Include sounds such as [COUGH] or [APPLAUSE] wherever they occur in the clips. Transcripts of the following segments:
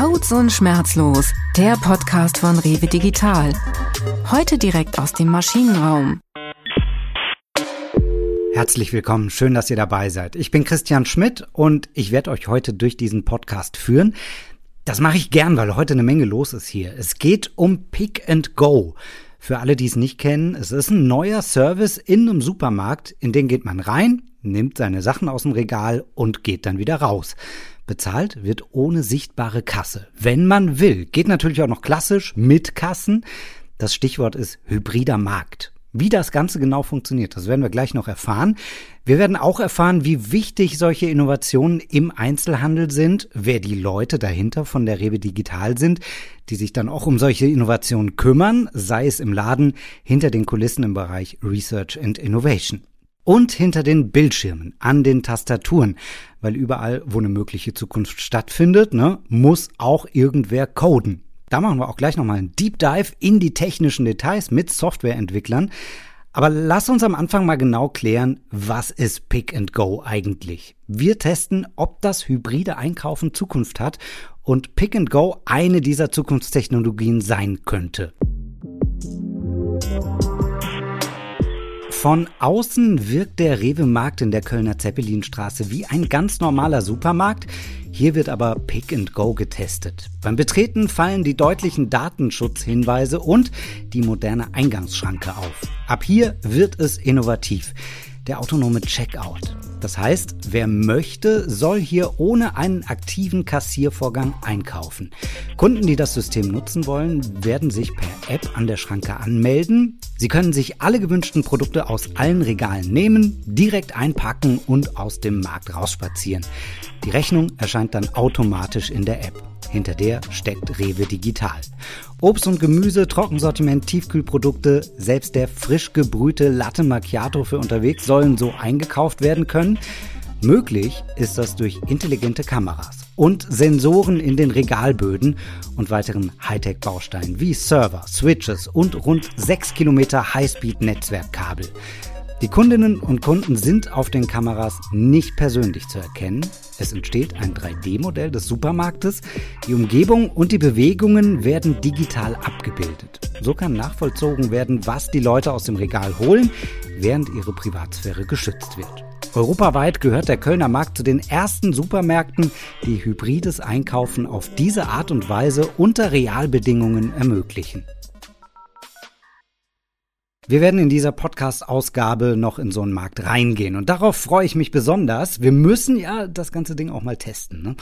Codes und Schmerzlos, der Podcast von Rewe Digital. Heute direkt aus dem Maschinenraum. Herzlich willkommen, schön, dass ihr dabei seid. Ich bin Christian Schmidt und ich werde euch heute durch diesen Podcast führen. Das mache ich gern, weil heute eine Menge los ist hier. Es geht um Pick and Go. Für alle, die es nicht kennen, es ist ein neuer Service in einem Supermarkt, in den geht man rein, nimmt seine Sachen aus dem Regal und geht dann wieder raus. Bezahlt wird ohne sichtbare Kasse. Wenn man will. Geht natürlich auch noch klassisch mit Kassen. Das Stichwort ist hybrider Markt. Wie das Ganze genau funktioniert, das werden wir gleich noch erfahren. Wir werden auch erfahren, wie wichtig solche Innovationen im Einzelhandel sind, wer die Leute dahinter von der Rewe Digital sind, die sich dann auch um solche Innovationen kümmern, sei es im Laden, hinter den Kulissen im Bereich Research and Innovation. Und hinter den Bildschirmen, an den Tastaturen, weil überall, wo eine mögliche Zukunft stattfindet, ne, muss auch irgendwer coden. Da machen wir auch gleich nochmal einen Deep Dive in die technischen Details mit Softwareentwicklern. Aber lass uns am Anfang mal genau klären, was ist Pick and Go eigentlich? Wir testen, ob das hybride Einkaufen Zukunft hat und Pick and Go eine dieser Zukunftstechnologien sein könnte. Von außen wirkt der Rewe-Markt in der Kölner Zeppelinstraße wie ein ganz normaler Supermarkt. Hier wird aber Pick and Go getestet. Beim Betreten fallen die deutlichen Datenschutzhinweise und die moderne Eingangsschranke auf. Ab hier wird es innovativ. Der autonome Checkout. Das heißt, wer möchte, soll hier ohne einen aktiven Kassiervorgang einkaufen. Kunden, die das System nutzen wollen, werden sich per App an der Schranke anmelden. Sie können sich alle gewünschten Produkte aus allen Regalen nehmen, direkt einpacken und aus dem Markt rausspazieren. Die Rechnung erscheint dann automatisch in der App. Hinter der steckt Rewe Digital. Obst und Gemüse, Trockensortiment, Tiefkühlprodukte, selbst der frisch gebrühte Latte Macchiato für unterwegs sollen so eingekauft werden können. Möglich ist das durch intelligente Kameras und Sensoren in den Regalböden und weiteren Hightech-Bausteinen wie Server, Switches und rund 6 Kilometer Highspeed-Netzwerkkabel. Die Kundinnen und Kunden sind auf den Kameras nicht persönlich zu erkennen. Es entsteht ein 3D-Modell des Supermarktes. Die Umgebung und die Bewegungen werden digital abgebildet. So kann nachvollzogen werden, was die Leute aus dem Regal holen, während ihre Privatsphäre geschützt wird. Europaweit gehört der Kölner Markt zu den ersten Supermärkten, die hybrides Einkaufen auf diese Art und Weise unter Realbedingungen ermöglichen. Wir werden in dieser Podcast-Ausgabe noch in so einen Markt reingehen und darauf freue ich mich besonders. Wir müssen ja das ganze Ding auch mal testen. Ne?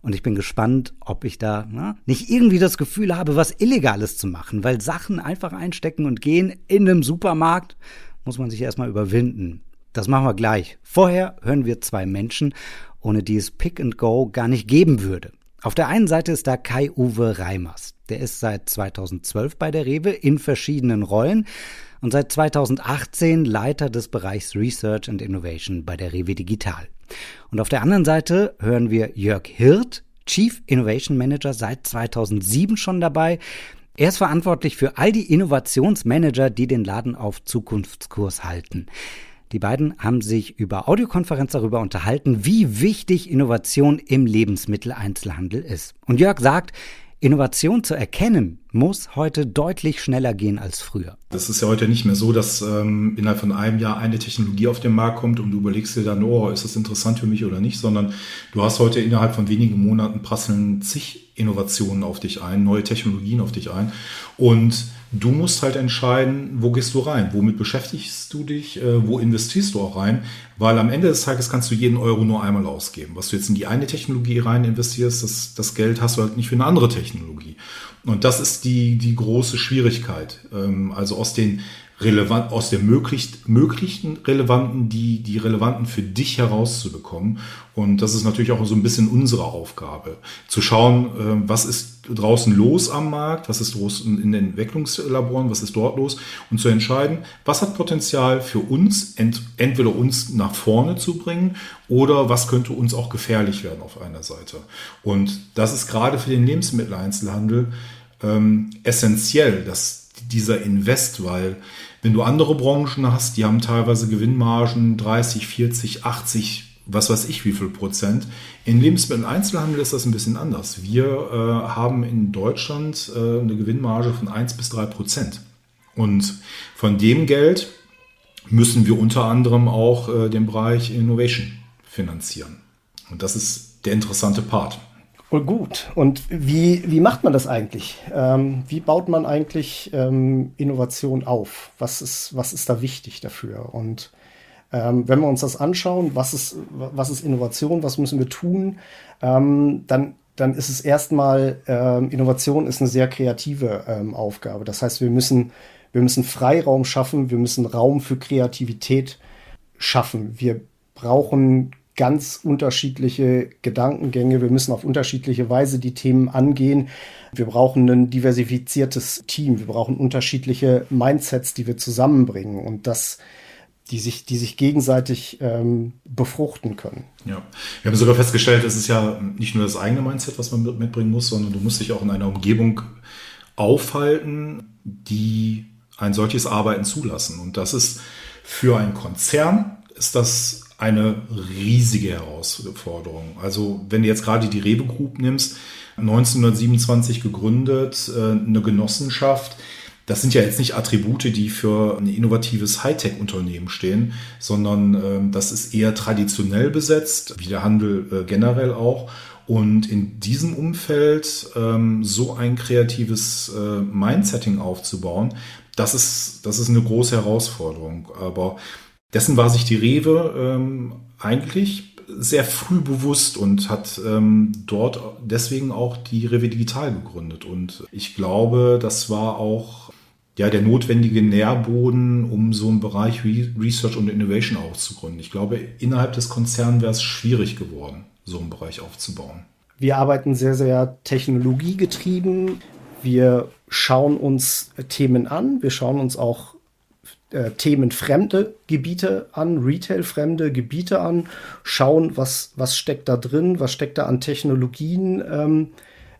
Und ich bin gespannt, ob ich da na, nicht irgendwie das Gefühl habe, was Illegales zu machen, weil Sachen einfach einstecken und gehen in einem Supermarkt muss man sich erstmal überwinden. Das machen wir gleich. Vorher hören wir zwei Menschen, ohne die es Pick and Go gar nicht geben würde. Auf der einen Seite ist da Kai-Uwe Reimers. Der ist seit 2012 bei der Rewe in verschiedenen Rollen und seit 2018 Leiter des Bereichs Research and Innovation bei der Rewe Digital. Und auf der anderen Seite hören wir Jörg Hirt, Chief Innovation Manager seit 2007 schon dabei. Er ist verantwortlich für all die Innovationsmanager, die den Laden auf Zukunftskurs halten. Die beiden haben sich über Audiokonferenz darüber unterhalten, wie wichtig Innovation im Lebensmitteleinzelhandel ist. Und Jörg sagt, Innovation zu erkennen muss heute deutlich schneller gehen als früher. Das ist ja heute nicht mehr so, dass ähm, innerhalb von einem Jahr eine Technologie auf den Markt kommt und du überlegst dir dann, oh, ist das interessant für mich oder nicht, sondern du hast heute innerhalb von wenigen Monaten prasseln zig Innovationen auf dich ein, neue Technologien auf dich ein und Du musst halt entscheiden, wo gehst du rein, womit beschäftigst du dich, äh, wo investierst du auch rein, weil am Ende des Tages kannst du jeden Euro nur einmal ausgeben. Was du jetzt in die eine Technologie rein investierst, das, das Geld hast du halt nicht für eine andere Technologie. Und das ist die, die große Schwierigkeit. Ähm, also aus den relevant, aus der möglichst, möglichen relevanten, die, die relevanten für dich herauszubekommen. Und das ist natürlich auch so ein bisschen unsere Aufgabe, zu schauen, äh, was ist draußen los am Markt, was ist draußen in den Entwicklungslaboren, was ist dort los und zu entscheiden, was hat Potenzial für uns, ent, entweder uns nach vorne zu bringen oder was könnte uns auch gefährlich werden auf einer Seite. Und das ist gerade für den Lebensmitteleinzelhandel ähm, essentiell, dass dieser Invest, weil wenn du andere Branchen hast, die haben teilweise Gewinnmargen 30, 40, 80 was weiß ich wie viel Prozent. In Lebensmitteleinzelhandel ist das ein bisschen anders. Wir äh, haben in Deutschland äh, eine Gewinnmarge von 1 bis 3 Prozent. Und von dem Geld müssen wir unter anderem auch äh, den Bereich Innovation finanzieren. Und das ist der interessante Part. Und gut. Und wie, wie macht man das eigentlich? Ähm, wie baut man eigentlich ähm, Innovation auf? Was ist, was ist da wichtig dafür? Und ähm, wenn wir uns das anschauen, was ist, was ist Innovation, was müssen wir tun, ähm, dann, dann ist es erstmal, ähm, Innovation ist eine sehr kreative ähm, Aufgabe. Das heißt, wir müssen, wir müssen Freiraum schaffen, wir müssen Raum für Kreativität schaffen. Wir brauchen ganz unterschiedliche Gedankengänge. Wir müssen auf unterschiedliche Weise die Themen angehen. Wir brauchen ein diversifiziertes Team. Wir brauchen unterschiedliche Mindsets, die wir zusammenbringen und das, die sich, die sich gegenseitig ähm, befruchten können. Ja, wir haben sogar festgestellt, es ist ja nicht nur das eigene Mindset, was man mitbringen muss, sondern du musst dich auch in einer Umgebung aufhalten, die ein solches Arbeiten zulassen. Und das ist für einen Konzern ist das eine riesige Herausforderung. Also wenn du jetzt gerade die Rewe Group nimmst, 1927 gegründet, äh, eine Genossenschaft, das sind ja jetzt nicht Attribute, die für ein innovatives Hightech-Unternehmen stehen, sondern ähm, das ist eher traditionell besetzt, wie der Handel äh, generell auch. Und in diesem Umfeld ähm, so ein kreatives äh, Mindsetting aufzubauen, das ist, das ist eine große Herausforderung. Aber dessen war sich die Rewe ähm, eigentlich sehr früh bewusst und hat ähm, dort deswegen auch die Rewe Digital gegründet. Und ich glaube, das war auch ja, der notwendige Nährboden, um so einen Bereich Research und Innovation auch zu gründen. Ich glaube, innerhalb des Konzerns wäre es schwierig geworden, so einen Bereich aufzubauen. Wir arbeiten sehr, sehr technologiegetrieben. Wir schauen uns Themen an. Wir schauen uns auch äh, themenfremde Gebiete an, retailfremde Gebiete an, schauen, was, was steckt da drin, was steckt da an Technologien ähm,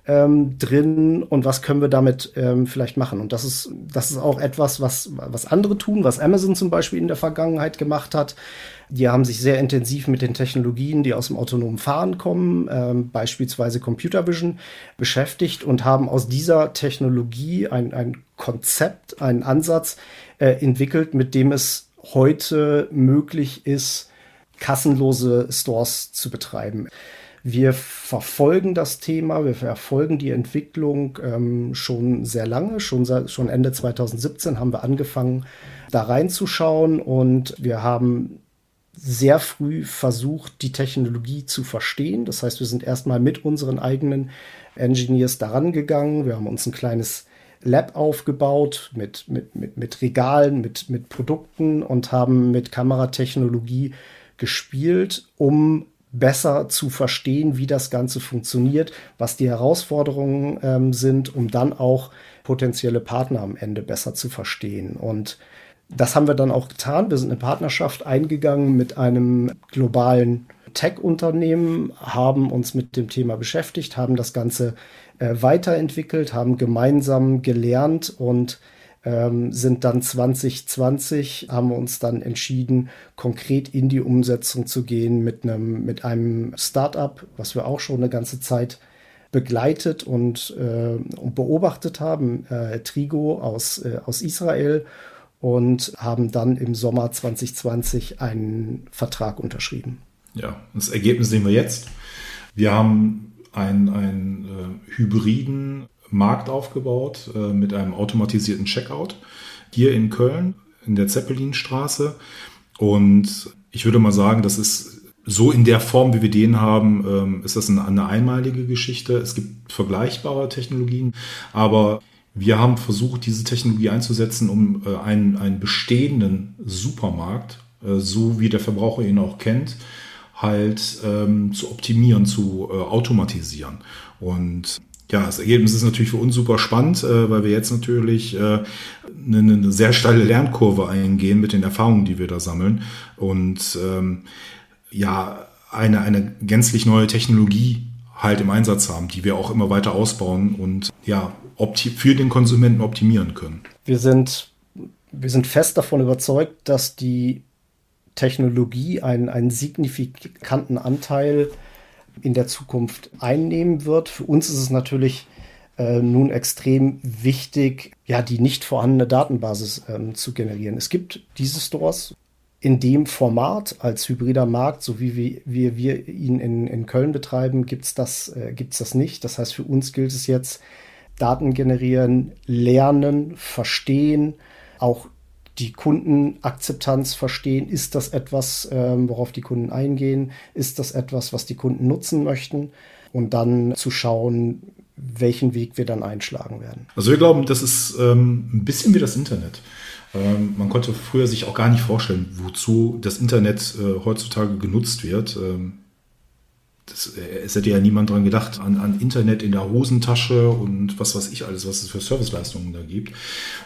ähm, drin und was können wir damit ähm, vielleicht machen. Und das ist, das ist auch etwas, was, was andere tun, was Amazon zum Beispiel in der Vergangenheit gemacht hat. Die haben sich sehr intensiv mit den Technologien, die aus dem autonomen Fahren kommen, ähm, beispielsweise Computer Vision, beschäftigt und haben aus dieser Technologie ein, ein Konzept, einen Ansatz äh, entwickelt, mit dem es heute möglich ist, kassenlose Stores zu betreiben. Wir verfolgen das Thema, wir verfolgen die Entwicklung ähm, schon sehr lange. Schon, schon Ende 2017 haben wir angefangen, da reinzuschauen und wir haben sehr früh versucht, die Technologie zu verstehen. Das heißt, wir sind erstmal mit unseren eigenen Engineers daran gegangen. Wir haben uns ein kleines Lab aufgebaut mit, mit, mit, mit Regalen, mit, mit Produkten und haben mit Kameratechnologie gespielt, um besser zu verstehen, wie das Ganze funktioniert, was die Herausforderungen ähm, sind, um dann auch potenzielle Partner am Ende besser zu verstehen. Und das haben wir dann auch getan. Wir sind eine Partnerschaft eingegangen mit einem globalen Tech-Unternehmen, haben uns mit dem Thema beschäftigt, haben das Ganze äh, weiterentwickelt, haben gemeinsam gelernt und ähm, sind dann 2020, haben uns dann entschieden, konkret in die Umsetzung zu gehen mit einem, mit einem Startup, was wir auch schon eine ganze Zeit begleitet und, äh, und beobachtet haben, äh, Trigo aus, äh, aus Israel und haben dann im Sommer 2020 einen Vertrag unterschrieben. Ja, das Ergebnis sehen wir jetzt. Wir haben einen, einen äh, hybriden Markt aufgebaut äh, mit einem automatisierten Checkout hier in Köln in der Zeppelinstraße. Und ich würde mal sagen, das ist so in der Form, wie wir den haben, ähm, ist das eine, eine einmalige Geschichte. Es gibt vergleichbare Technologien, aber wir haben versucht, diese Technologie einzusetzen, um äh, einen, einen bestehenden Supermarkt, äh, so wie der Verbraucher ihn auch kennt, halt ähm, zu optimieren, zu äh, automatisieren. Und ja, das Ergebnis ist natürlich für uns super spannend, äh, weil wir jetzt natürlich äh, eine, eine, sehr steile Lernkurve eingehen mit den Erfahrungen, die wir da sammeln. Und ähm, ja, eine, eine gänzlich neue Technologie halt im Einsatz haben, die wir auch immer weiter ausbauen und ja, für den Konsumenten optimieren können. Wir sind, wir sind fest davon überzeugt, dass die Technologie einen, einen signifikanten Anteil in der Zukunft einnehmen wird. Für uns ist es natürlich äh, nun extrem wichtig, ja, die nicht vorhandene Datenbasis ähm, zu generieren. Es gibt diese Stores in dem Format als hybrider Markt, so wie wir, wie wir ihn in, in Köln betreiben, gibt es das, äh, das nicht. Das heißt, für uns gilt es jetzt, Daten generieren, lernen, verstehen, auch die Kundenakzeptanz verstehen. Ist das etwas, ähm, worauf die Kunden eingehen? Ist das etwas, was die Kunden nutzen möchten? Und dann zu schauen, welchen Weg wir dann einschlagen werden. Also wir glauben, das ist ähm, ein bisschen wie das Internet. Ähm, man konnte früher sich auch gar nicht vorstellen, wozu das Internet äh, heutzutage genutzt wird. Ähm, das, äh, es hätte ja niemand dran gedacht, an, an, Internet in der Hosentasche und was weiß ich alles, was es für Serviceleistungen da gibt.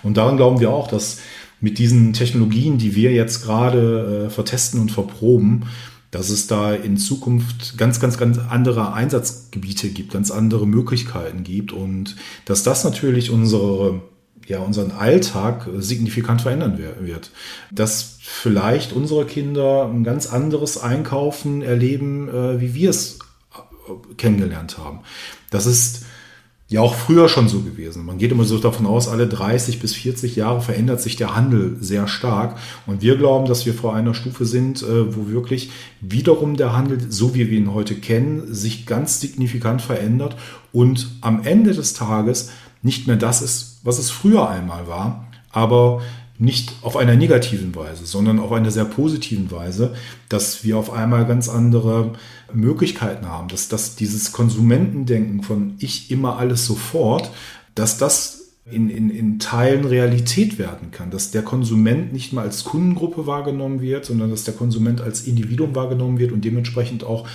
Und daran glauben wir auch, dass mit diesen Technologien, die wir jetzt gerade äh, vertesten und verproben, dass es da in Zukunft ganz, ganz, ganz andere Einsatzgebiete gibt, ganz andere Möglichkeiten gibt und dass das natürlich unsere ja, unseren Alltag signifikant verändern wird. Dass vielleicht unsere Kinder ein ganz anderes Einkaufen erleben, äh, wie wir es äh, kennengelernt haben. Das ist ja auch früher schon so gewesen. Man geht immer so davon aus, alle 30 bis 40 Jahre verändert sich der Handel sehr stark. Und wir glauben, dass wir vor einer Stufe sind, äh, wo wirklich wiederum der Handel, so wie wir ihn heute kennen, sich ganz signifikant verändert und am Ende des Tages nicht mehr das ist, was es früher einmal war, aber nicht auf einer negativen Weise, sondern auf einer sehr positiven Weise, dass wir auf einmal ganz andere Möglichkeiten haben, dass, dass dieses Konsumentendenken von ich immer alles sofort, dass das in, in, in Teilen Realität werden kann, dass der Konsument nicht mehr als Kundengruppe wahrgenommen wird, sondern dass der Konsument als Individuum wahrgenommen wird und dementsprechend auch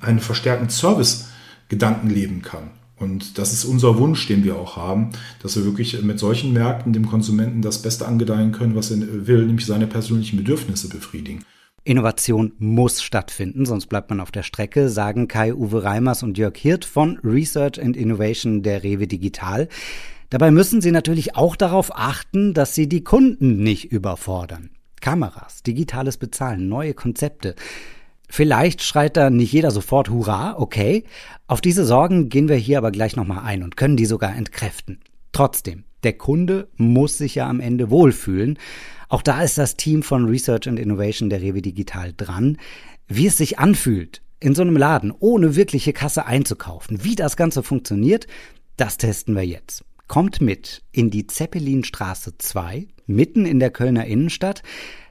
einen verstärkten Service-Gedanken leben kann. Und das ist unser Wunsch, den wir auch haben, dass wir wirklich mit solchen Märkten dem Konsumenten das Beste angedeihen können, was er will, nämlich seine persönlichen Bedürfnisse befriedigen. Innovation muss stattfinden, sonst bleibt man auf der Strecke, sagen Kai-Uwe Reimers und Jörg Hirt von Research and Innovation der Rewe Digital. Dabei müssen sie natürlich auch darauf achten, dass sie die Kunden nicht überfordern. Kameras, digitales Bezahlen, neue Konzepte. Vielleicht schreit da nicht jeder sofort Hurra, okay. Auf diese Sorgen gehen wir hier aber gleich nochmal ein und können die sogar entkräften. Trotzdem, der Kunde muss sich ja am Ende wohlfühlen. Auch da ist das Team von Research and Innovation der Rewe Digital dran. Wie es sich anfühlt, in so einem Laden ohne wirkliche Kasse einzukaufen, wie das Ganze funktioniert, das testen wir jetzt. Kommt mit in die Zeppelinstraße 2, mitten in der Kölner Innenstadt.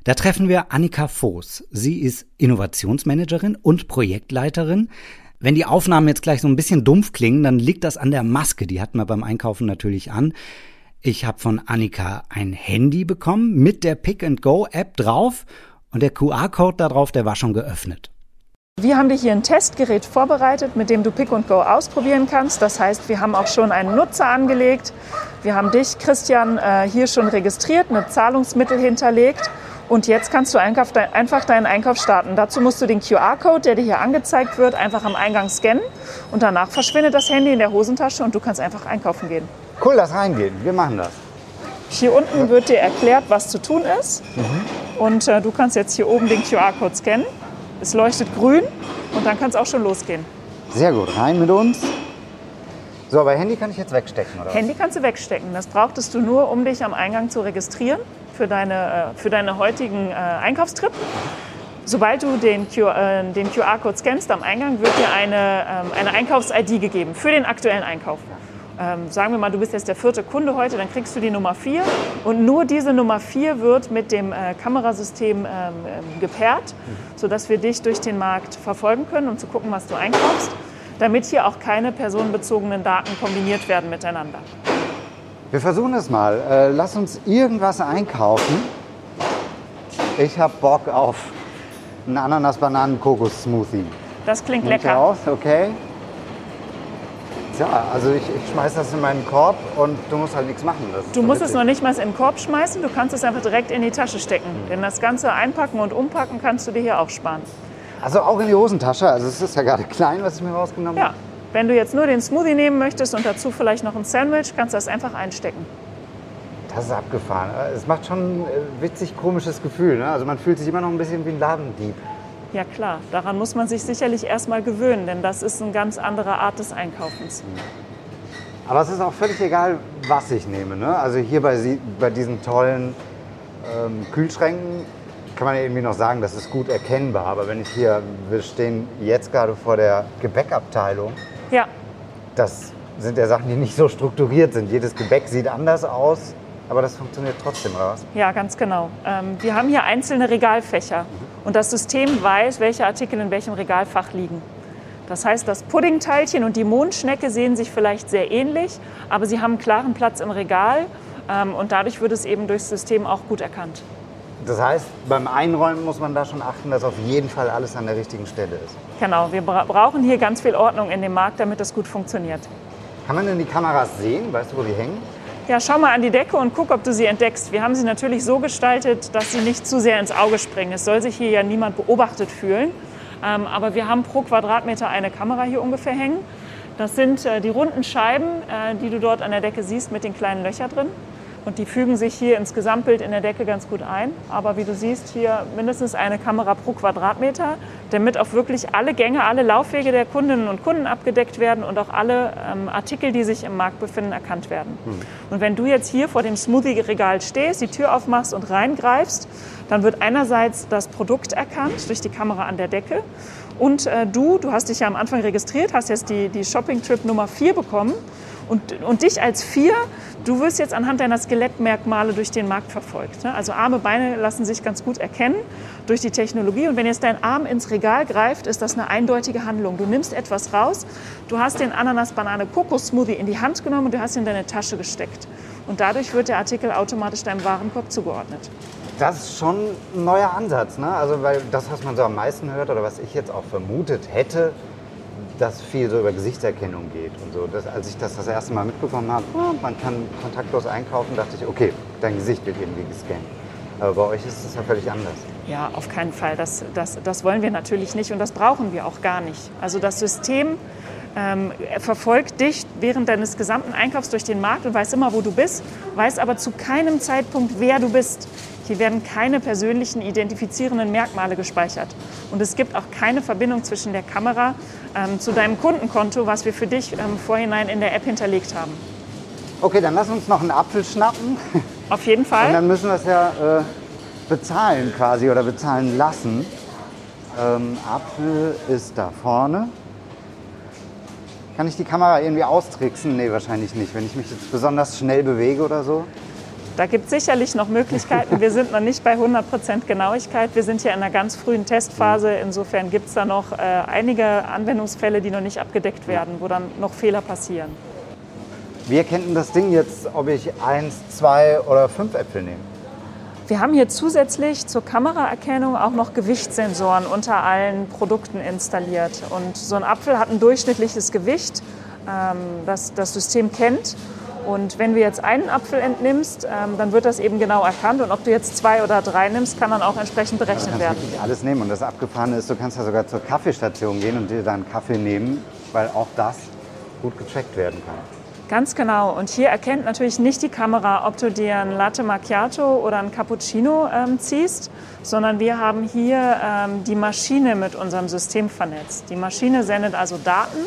Da treffen wir Annika Voß. Sie ist Innovationsmanagerin und Projektleiterin. Wenn die Aufnahmen jetzt gleich so ein bisschen dumpf klingen, dann liegt das an der Maske. Die hatten wir beim Einkaufen natürlich an. Ich habe von Annika ein Handy bekommen mit der Pick-and-Go-App drauf und der QR-Code da drauf, der war schon geöffnet. Wir haben dir hier ein Testgerät vorbereitet, mit dem du Pick and Go ausprobieren kannst. Das heißt, wir haben auch schon einen Nutzer angelegt. Wir haben dich, Christian, äh, hier schon registriert, eine Zahlungsmittel hinterlegt. Und jetzt kannst du einfach deinen Einkauf starten. Dazu musst du den QR-Code, der dir hier angezeigt wird, einfach am Eingang scannen. Und danach verschwindet das Handy in der Hosentasche und du kannst einfach einkaufen gehen. Cool, lass reingehen. Wir machen das. Hier unten wird dir erklärt, was zu tun ist. Mhm. Und äh, du kannst jetzt hier oben den QR-Code scannen. Es leuchtet grün und dann kann es auch schon losgehen. Sehr gut, rein mit uns. So, aber Handy kann ich jetzt wegstecken, oder? Handy kannst du wegstecken. Das brauchtest du nur, um dich am Eingang zu registrieren für deine, äh, für deine heutigen äh, Einkaufstrip. Sobald du den, QR, äh, QR-Code scannst am Eingang, wird dir eine, ähm, eine Einkaufs-ID gegeben für den aktuellen Einkauf ähm, sagen wir mal, du bist jetzt der vierte Kunde heute, dann kriegst du die Nummer 4 und nur diese Nummer 4 wird mit dem äh, Kamerasystem ähm, ähm, gepaart, sodass wir dich durch den Markt verfolgen können, um zu gucken, was du einkaufst, damit hier auch keine personenbezogenen Daten kombiniert werden miteinander. Wir versuchen es mal. Äh, lass uns irgendwas einkaufen. Ich habe Bock auf einen Ananas-Bananen-Kokos-Smoothie. Das klingt Nimmt lecker. Aus, okay. Ja, also ich, ich schmeiße das in meinen Korb und du musst halt nichts machen. du musst es noch nicht mal in den Korb schmeißen, du kannst es einfach direkt in die Tasche stecken. Mhm. Denn das ganze Einpacken und Umpacken kannst du dir hier auch sparen. Also auch in die Hosentasche? Also es ist ja gerade klein, was ich mir rausgenommen habe. Ja, wenn du jetzt nur den Smoothie nehmen möchtest und dazu vielleicht noch ein Sandwich, kannst du das einfach einstecken. Das ist abgefahren. Es macht schon ein witzig komisches Gefühl. Ne? Also man fühlt sich immer noch ein bisschen wie ein Ladendieb. Ja klar, daran muss man sich sicherlich erstmal gewöhnen, denn das ist eine ganz andere Art des Einkaufens. Aber es ist auch völlig egal, was ich nehme. Ne? Also hier bei, bei diesen tollen ähm, Kühlschränken kann man ja irgendwie noch sagen, das ist gut erkennbar. Aber wenn ich hier, wir stehen jetzt gerade vor der Gebäckabteilung, Ja, das sind ja Sachen, die nicht so strukturiert sind. Jedes Gebäck sieht anders aus, aber das funktioniert trotzdem, oder was? ja, ganz genau. Ähm, wir haben hier einzelne Regalfächer und das System weiß, welche Artikel in welchem Regalfach liegen. Das heißt, das Puddingteilchen und die Mondschnecke sehen sich vielleicht sehr ähnlich, aber sie haben einen klaren Platz im Regal ähm, und dadurch wird es eben durchs System auch gut erkannt. Das heißt, beim Einräumen muss man da schon achten, dass auf jeden Fall alles an der richtigen Stelle ist. Genau, wir bra brauchen hier ganz viel Ordnung in dem Markt, damit das gut funktioniert. Kann man denn die Kameras sehen? Weißt du, wo die hängen? Ja, schau mal an die Decke und guck, ob du sie entdeckst. Wir haben sie natürlich so gestaltet, dass sie nicht zu sehr ins Auge springen. Es soll sich hier ja niemand beobachtet fühlen. Ähm, aber wir haben pro Quadratmeter eine Kamera hier ungefähr hängen. Das sind äh, die runden Scheiben, äh, die du dort an der Decke siehst mit den kleinen Löchern drin. Und die fügen sich hier ins Gesamtbild in der Decke ganz gut ein. Aber wie du siehst, hier mindestens eine Kamera pro Quadratmeter, damit auch wirklich alle Gänge, alle Laufwege der Kundinnen und Kunden abgedeckt werden und auch alle ähm, Artikel, die sich im Markt befinden, erkannt werden. Und wenn du jetzt hier vor dem Smoothie-Regal stehst, die Tür aufmachst und reingreifst, dann wird einerseits das Produkt erkannt durch die Kamera an der Decke. Und äh, du, du hast dich ja am Anfang registriert, hast jetzt die, die Shopping-Trip Nummer 4 bekommen. Und, und dich als vier, du wirst jetzt anhand deiner Skelettmerkmale durch den Markt verfolgt. ne? Also Arme, Beine lassen sich ganz gut erkennen durch die Technologie. Und wenn jetzt dein Arm ins Regal greift, ist das eine eindeutige Handlung. Du nimmst etwas raus, du hast den Ananas-Banane-Kokos-Smoothie in die Hand genommen und du hast ihn in deine Tasche gesteckt. Und dadurch wird der Artikel automatisch deinem Warenkorb zugeordnet. Das ist schon ein neuer Ansatz, ne? Also weil das, was man so am meisten hört oder was ich jetzt auch vermutet hätte, dass viel so über Gesichtserkennung geht und so. Das, als ich das das erste Mal mitbekommen habe, ah, man kann kontaktlos einkaufen, dachte ich, okay, dein Gesicht wird irgendwie gescannt. Aber bei euch ist es ja völlig anders. Ja, auf keinen Fall. Das, das, das wollen wir natürlich nicht und das brauchen wir auch gar nicht. Also das System ähm, verfolgt dich während deines gesamten Einkaufs durch den Markt und weiß immer, wo du bist, weiß aber zu keinem Zeitpunkt, wer du bist. Hier werden keine persönlichen identifizierenden Merkmale gespeichert. Und es gibt auch keine Verbindung zwischen der Kamera ähm, zu deinem Kundenkonto, was wir für dich ähm, vorhinein in der App hinterlegt haben. Okay, dann lass uns noch einen Apfel schnappen Auf jeden und Fall. dann müssen wir es ja äh, bezahlen quasi oder bezahlen lassen. Ähm, Apfel ist da vorne. Kann ich die Kamera irgendwie austricksen? Nee, wahrscheinlich nicht. Wenn ich mich jetzt besonders schnell bewege oder so. Da gibt es sicherlich noch Möglichkeiten. Wir sind noch nicht bei 100% Genauigkeit. Wir sind hier in einer ganz frühen Testphase. Insofern gibt es da noch äh, einige Anwendungsfälle, die noch nicht abgedeckt werden, wo dann noch Fehler passieren. Wie erkennt denn das Ding jetzt, ob ich eins, zwei oder fünf Äpfel nehme? Wir haben hier zusätzlich zur Kameraerkennung auch noch Gewichtssensoren unter allen Produkten installiert. Und so ein Apfel hat ein durchschnittliches Gewicht, ähm, das das System kennt. Und wenn du jetzt einen Apfel entnimmst, ähm, dann wird das eben genau erkannt. Und ob du jetzt zwei oder drei nimmst, kann dann auch entsprechend Du berechnet kannst werden. wirklich alles nehmen. Und das Abgefahrene ist, du kannst ja sogar zur Kaffeestation gehen und dir da einen Kaffee nehmen, weil auch das gut getrackt werden kann. Ganz genau. Und hier erkennt natürlich nicht die Kamera, ob du dir ein Latte Macchiato oder ein Cappuccino ähm, ziehst, sondern wir haben hier ähm, die Maschine mit unserem System vernetzt. Die Maschine sendet also Daten,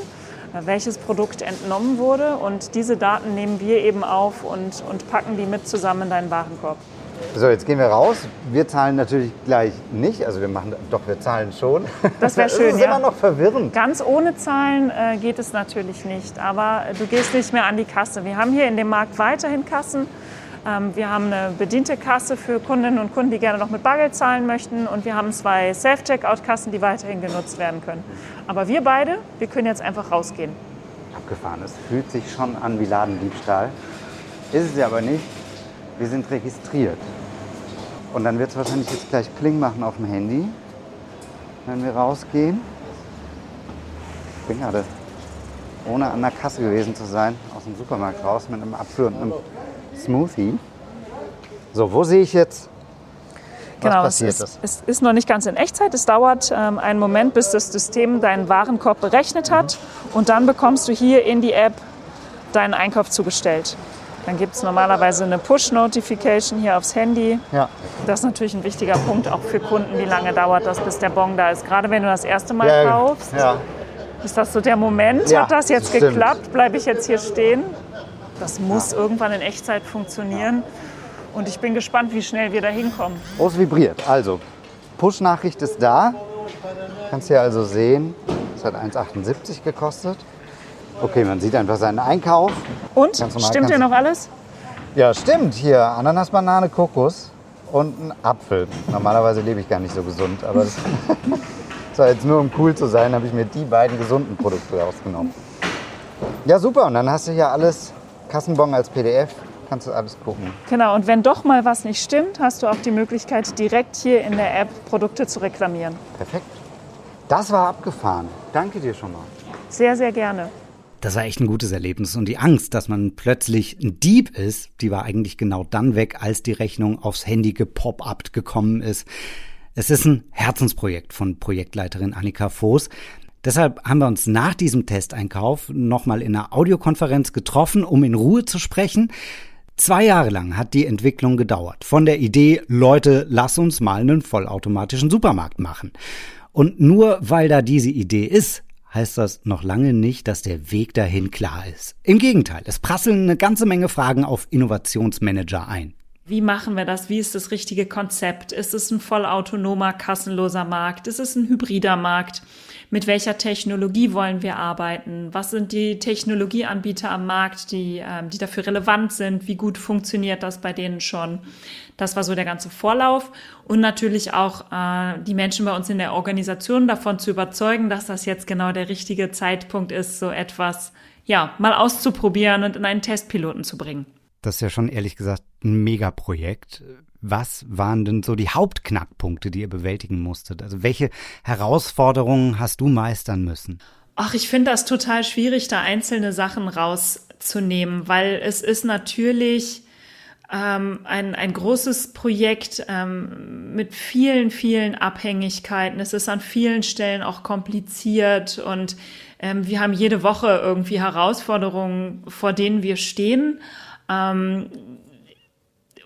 welches Produkt entnommen wurde und diese Daten nehmen wir eben auf und, und packen die mit zusammen in deinen Warenkorb. So, jetzt gehen wir raus. Wir zahlen natürlich gleich nicht. Also wir machen, doch, wir zahlen schon. Das wär [LAUGHS] Das schön, ist ja. immer noch verwirrend. Ganz ohne Zahlen äh, geht es natürlich nicht, aber äh, du gehst nicht mehr an die Kasse. Wir haben hier in dem Markt weiterhin Kassen. Ähm, wir haben eine bediente Kasse für Kundinnen und Kunden, die gerne noch mit Bargeld zahlen möchten. Und wir haben zwei Self-Checkout-Kassen, die weiterhin genutzt werden können. Aber wir beide, wir können jetzt einfach rausgehen. Abgefahren. Es fühlt sich schon an wie Ladendiebstahl. Ist es ja aber nicht. Wir sind registriert. Und dann wird es wahrscheinlich jetzt gleich Kling machen auf dem Handy, wenn wir rausgehen. Ich bin gerade ohne an der Kasse gewesen zu sein, aus dem Supermarkt raus mit einem Apfel und einem Smoothie. So, wo sehe ich jetzt? Was genau, es passiert ist, ist? es ist noch nicht ganz in Echtzeit. Es dauert ähm, einen Moment, bis das System deinen Warenkorb berechnet hat. Und dann bekommst du hier in die App deinen Einkauf zugestellt. Dann gibt es normalerweise eine Push-Notification hier aufs Handy. Ja. Das ist natürlich ein wichtiger Punkt auch für Kunden. Wie lange dauert das, bis der Bon da ist? Gerade wenn du das erste Mal ja, kaufst, ja. ist das so der Moment? Ja, Hat das jetzt stimmt. geklappt? Bleibe ich jetzt hier stehen? Das muss irgendwann in Echtzeit funktionieren. Und ich bin gespannt, wie schnell wir da hinkommen. Es vibriert. Also, Push-Nachricht ist da. Kannst hier also sehen, es hat 1,78 gekostet. Okay, man sieht einfach seinen Einkauf. Und? Normal, Stimmt hier noch alles? Ja, stimmt. Hier Ananas, Banane, Kokos und ein Apfel. Normalerweise lebe ich gar nicht so gesund, aber das, [LAUGHS] das war jetzt nur um cool zu sein, habe ich mir die beiden gesunden Produkte rausgenommen. Ja, super. Und dann hast du hier alles Kassenbon als PDF. Kannst du alles gucken. Genau, und wenn doch mal was nicht stimmt, hast du auch die Möglichkeit, direkt hier in der App Produkte zu reklamieren. Perfekt. Das war abgefahren. Danke dir schon mal. Sehr, sehr gerne. Das war echt ein gutes Erlebnis und die Angst, dass man plötzlich ein Dieb ist, die war eigentlich genau dann weg, als die Rechnung aufs Handy gepop-upt gekommen ist. Es ist ein Herzensprojekt von Projektleiterin Annika Voß. Deshalb haben wir uns nach diesem Testeinkauf nochmal in einer Audiokonferenz getroffen, um in Ruhe zu sprechen. Zwei Jahre lang hat die Entwicklung gedauert. Von der Idee, Leute, lass uns mal einen vollautomatischen Supermarkt machen. Und nur weil da diese Idee ist, heißt das noch lange nicht, dass der Weg dahin klar ist. Im Gegenteil, es prasseln eine ganze Menge Fragen auf Innovationsmanager ein. Wie machen wir das? Wie ist das richtige Konzept? Ist es ein vollautonomer, kassenloser Markt? Ist es ein hybrider Markt? Mit welcher Technologie wollen wir arbeiten? Was sind die Technologieanbieter am Markt, die, ähm, die dafür relevant sind? Wie gut funktioniert das bei denen schon? Das war so der ganze Vorlauf. Und natürlich auch äh, die Menschen bei uns in der Organisation davon zu überzeugen, dass das jetzt genau der richtige Zeitpunkt ist, so etwas ja, mal auszuprobieren und in einen Testpiloten zu bringen. Das ist ja schon ehrlich gesagt ein Megaprojekt. Was waren denn so die Hauptknackpunkte, die ihr bewältigen musstet? Also welche Herausforderungen hast du meistern müssen? Ach, ich finde das total schwierig, da einzelne Sachen rauszunehmen, weil es ist natürlich ähm, ein, ein großes Projekt ähm, mit vielen, vielen Abhängigkeiten. Es ist an vielen Stellen auch kompliziert und ähm, wir haben jede Woche irgendwie Herausforderungen, vor denen wir stehen. Ähm,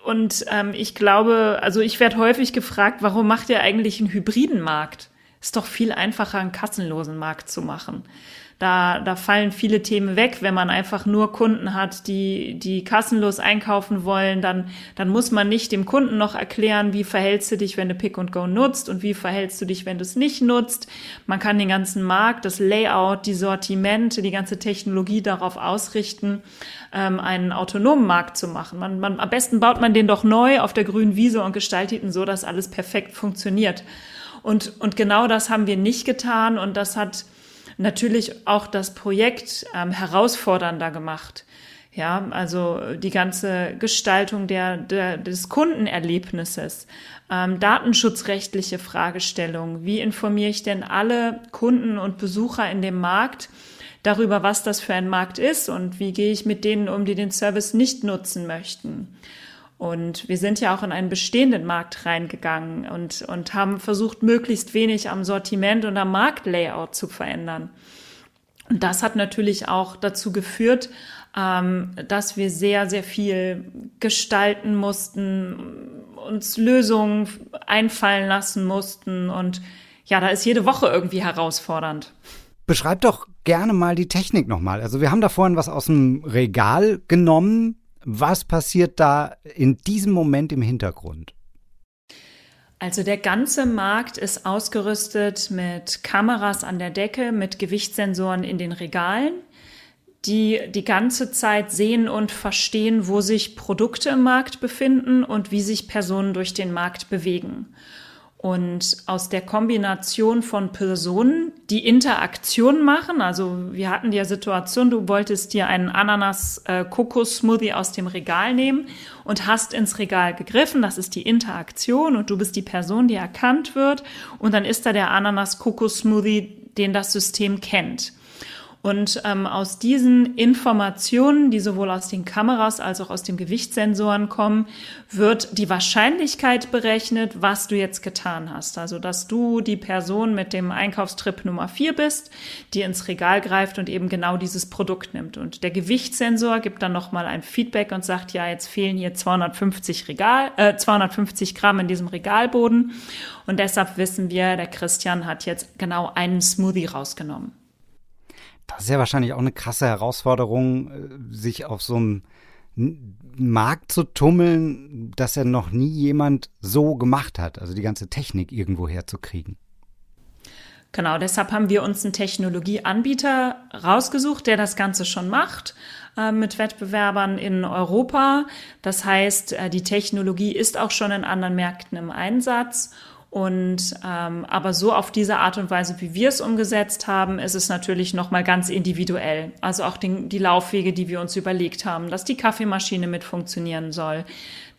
und ähm, ich glaube, also ich werde häufig gefragt, warum macht ihr eigentlich einen hybriden Markt? Ist doch viel einfacher, einen kassenlosen Markt zu machen. Da, da fallen viele Themen weg. Wenn man einfach nur Kunden hat, die, die kassenlos einkaufen wollen, dann, dann muss man nicht dem Kunden noch erklären, wie verhältst du dich, wenn du Pick and Go nutzt und wie verhältst du dich, wenn du es nicht nutzt. Man kann den ganzen Markt, das Layout, die Sortimente, die ganze Technologie darauf ausrichten, ähm, einen autonomen Markt zu machen. Man, man, am besten baut man den doch neu auf der grünen Wiese und gestaltet ihn so, dass alles perfekt funktioniert. Und, und genau das haben wir nicht getan und das hat natürlich auch das Projekt ähm, herausfordernder gemacht. Ja, also die ganze Gestaltung der, der, des Kundenerlebnisses, ähm, datenschutzrechtliche Fragestellungen. Wie informiere ich denn alle Kunden und Besucher in dem Markt darüber, was das für ein Markt ist und wie gehe ich mit denen um, die den Service nicht nutzen möchten? Und wir sind ja auch in einen bestehenden Markt reingegangen und, und haben versucht, möglichst wenig am Sortiment und am Marktlayout zu verändern. Und das hat natürlich auch dazu geführt, ähm, dass wir sehr, sehr viel gestalten mussten, uns Lösungen einfallen lassen mussten. Und ja, da ist jede Woche irgendwie herausfordernd. Beschreib doch gerne mal die Technik nochmal. Also wir haben da vorhin was aus dem Regal genommen. Was passiert da in diesem Moment im Hintergrund? Also der ganze Markt ist ausgerüstet mit Kameras an der Decke, mit Gewichtssensoren in den Regalen, die die ganze Zeit sehen und verstehen, wo sich Produkte im Markt befinden und wie sich Personen durch den Markt bewegen. Und aus der Kombination von Personen, die Interaktion machen, also wir hatten die Situation, du wolltest dir einen Ananas-Kokos-Smoothie aus dem Regal nehmen und hast ins Regal gegriffen, das ist die Interaktion und du bist die Person, die erkannt wird und dann ist da der Ananas-Kokos-Smoothie, den das System kennt. Und ähm, aus diesen Informationen, die sowohl aus den Kameras als auch aus den Gewichtssensoren kommen, wird die Wahrscheinlichkeit berechnet, was du jetzt getan hast. Also, dass du die Person mit dem Einkaufstrip Nummer vier bist, die ins Regal greift und eben genau dieses Produkt nimmt. Und der Gewichtssensor gibt dann nochmal ein Feedback und sagt, ja, jetzt fehlen hier 250 Regal, äh, 250 Gramm in diesem Regalboden. Und deshalb wissen wir, der Christian hat jetzt genau einen Smoothie rausgenommen. Das ist ja wahrscheinlich auch eine krasse Herausforderung, äh, sich auf so einem Markt zu tummeln, dass er noch nie jemand so gemacht hat, also die ganze Technik irgendwo herzukriegen. Genau, deshalb haben wir uns einen Technologieanbieter rausgesucht, der das Ganze schon macht äh, mit Wettbewerbern in Europa. Das heißt, äh, die Technologie ist auch schon in anderen Märkten im Einsatz und ähm, aber so auf diese Art und Weise, wie wir es umgesetzt haben, ist es natürlich noch mal ganz individuell. Also auch die, die Laufwege, die wir uns überlegt haben, dass die Kaffeemaschine mit funktionieren soll,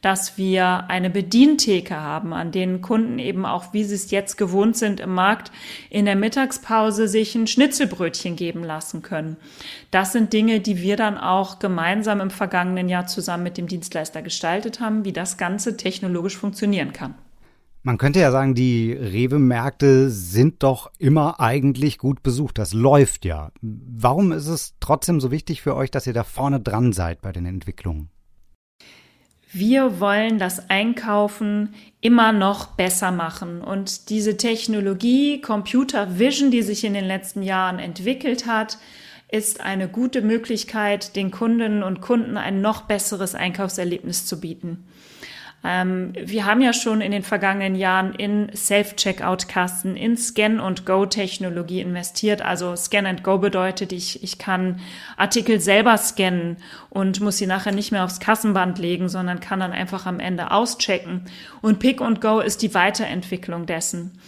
dass wir eine Bedientheke haben, an denen Kunden eben auch, wie sie es jetzt gewohnt sind im Markt, in der Mittagspause sich ein Schnitzelbrötchen geben lassen können. Das sind Dinge, die wir dann auch gemeinsam im vergangenen Jahr zusammen mit dem Dienstleister gestaltet haben, wie das Ganze technologisch funktionieren kann. Man könnte ja sagen, die Rewe-Märkte sind doch immer eigentlich gut besucht. Das läuft ja. Warum ist es trotzdem so wichtig für euch, dass ihr da vorne dran seid bei den Entwicklungen? Wir wollen das Einkaufen immer noch besser machen. Und diese Technologie, Computer Vision, die sich in den letzten Jahren entwickelt hat, ist eine gute Möglichkeit, den Kundinnen und Kunden ein noch besseres Einkaufserlebnis zu bieten. Ähm, wir haben ja schon in den vergangenen Jahren in Self-Checkout-Kassen, in Scan-and-Go-Technologie investiert. Also Scan-and-Go bedeutet, ich, ich kann Artikel selber scannen und muss sie nachher nicht mehr aufs Kassenband legen, sondern kann dann einfach am Ende auschecken. Und Pick-and-Go ist die Weiterentwicklung dessen